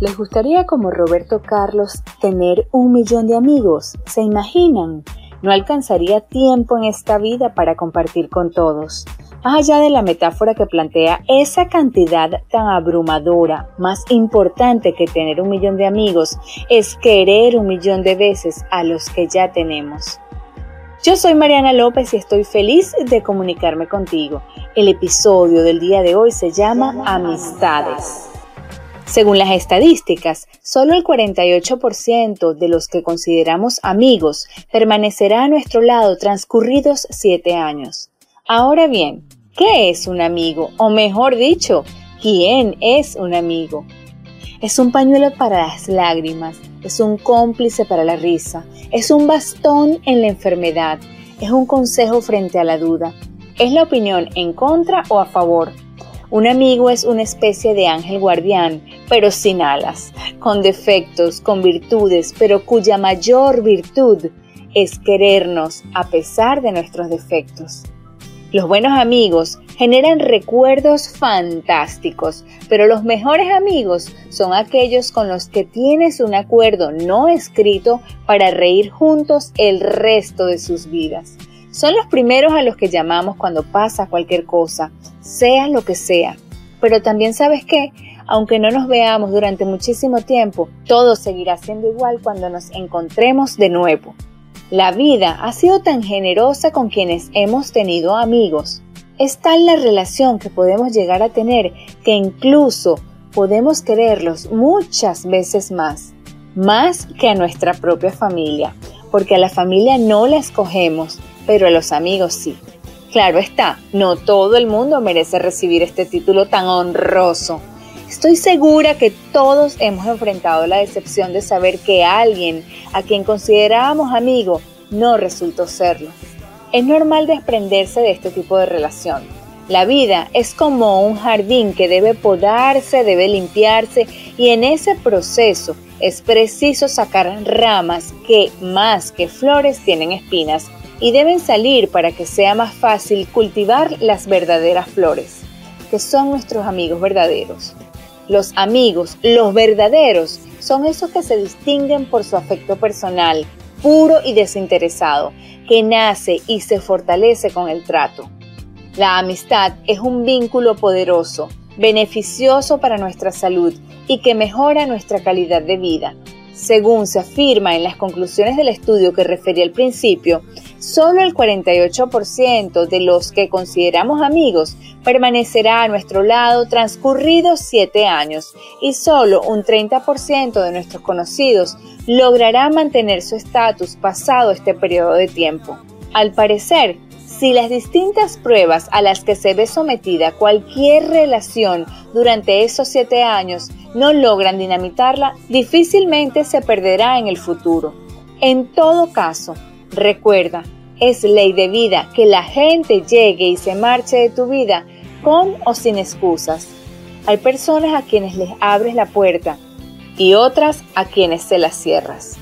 ¿Les gustaría como Roberto Carlos tener un millón de amigos? ¿Se imaginan? No alcanzaría tiempo en esta vida para compartir con todos. Más allá de la metáfora que plantea esa cantidad tan abrumadora, más importante que tener un millón de amigos es querer un millón de veces a los que ya tenemos. Yo soy Mariana López y estoy feliz de comunicarme contigo. El episodio del día de hoy se llama Amistades. Según las estadísticas, solo el 48% de los que consideramos amigos permanecerá a nuestro lado transcurridos siete años. Ahora bien, ¿qué es un amigo? O mejor dicho, ¿quién es un amigo? Es un pañuelo para las lágrimas, es un cómplice para la risa, es un bastón en la enfermedad, es un consejo frente a la duda, es la opinión en contra o a favor, un amigo es una especie de ángel guardián, pero sin alas, con defectos, con virtudes, pero cuya mayor virtud es querernos a pesar de nuestros defectos. Los buenos amigos generan recuerdos fantásticos, pero los mejores amigos son aquellos con los que tienes un acuerdo no escrito para reír juntos el resto de sus vidas. Son los primeros a los que llamamos cuando pasa cualquier cosa, sea lo que sea. Pero también sabes que, aunque no nos veamos durante muchísimo tiempo, todo seguirá siendo igual cuando nos encontremos de nuevo. La vida ha sido tan generosa con quienes hemos tenido amigos. Es tal la relación que podemos llegar a tener que incluso podemos quererlos muchas veces más, más que a nuestra propia familia, porque a la familia no la escogemos, pero a los amigos sí. Claro está, no todo el mundo merece recibir este título tan honroso. Estoy segura que todos hemos enfrentado la decepción de saber que alguien a quien considerábamos amigo no resultó serlo. Es normal desprenderse de este tipo de relación. La vida es como un jardín que debe podarse, debe limpiarse y en ese proceso es preciso sacar ramas que más que flores tienen espinas y deben salir para que sea más fácil cultivar las verdaderas flores, que son nuestros amigos verdaderos. Los amigos, los verdaderos, son esos que se distinguen por su afecto personal, puro y desinteresado, que nace y se fortalece con el trato. La amistad es un vínculo poderoso, beneficioso para nuestra salud y que mejora nuestra calidad de vida. Según se afirma en las conclusiones del estudio que referí al principio, solo el 48% de los que consideramos amigos permanecerá a nuestro lado transcurridos 7 años y solo un 30% de nuestros conocidos logrará mantener su estatus pasado este periodo de tiempo. Al parecer, si las distintas pruebas a las que se ve sometida cualquier relación durante esos siete años no logran dinamitarla, difícilmente se perderá en el futuro. En todo caso, recuerda, es ley de vida que la gente llegue y se marche de tu vida con o sin excusas. Hay personas a quienes les abres la puerta y otras a quienes se las cierras.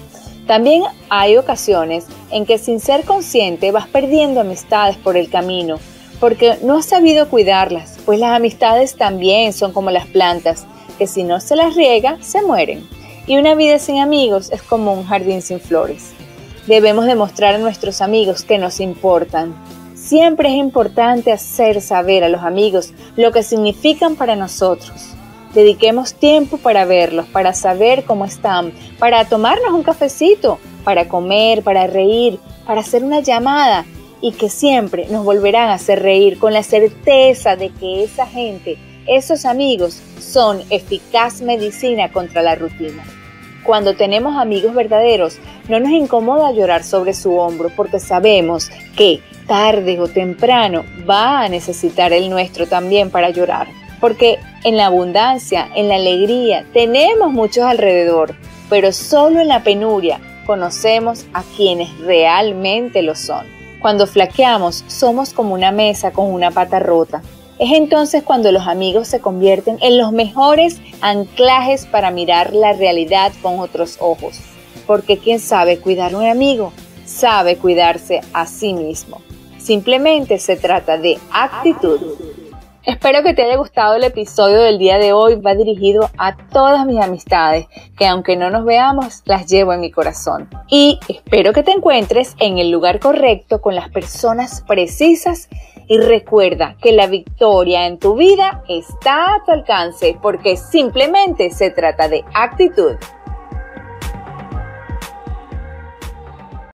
También hay ocasiones en que sin ser consciente vas perdiendo amistades por el camino, porque no has sabido cuidarlas, pues las amistades también son como las plantas, que si no se las riega, se mueren. Y una vida sin amigos es como un jardín sin flores. Debemos demostrar a nuestros amigos que nos importan. Siempre es importante hacer saber a los amigos lo que significan para nosotros. Dediquemos tiempo para verlos, para saber cómo están, para tomarnos un cafecito, para comer, para reír, para hacer una llamada y que siempre nos volverán a hacer reír con la certeza de que esa gente, esos amigos, son eficaz medicina contra la rutina. Cuando tenemos amigos verdaderos, no nos incomoda llorar sobre su hombro porque sabemos que tarde o temprano va a necesitar el nuestro también para llorar porque en la abundancia, en la alegría, tenemos muchos alrededor, pero solo en la penuria conocemos a quienes realmente lo son. Cuando flaqueamos, somos como una mesa con una pata rota. Es entonces cuando los amigos se convierten en los mejores anclajes para mirar la realidad con otros ojos. Porque quien sabe cuidar a un amigo, sabe cuidarse a sí mismo. Simplemente se trata de actitud. Espero que te haya gustado el episodio del día de hoy. Va dirigido a todas mis amistades, que aunque no nos veamos, las llevo en mi corazón. Y espero que te encuentres en el lugar correcto con las personas precisas y recuerda que la victoria en tu vida está a tu alcance porque simplemente se trata de actitud.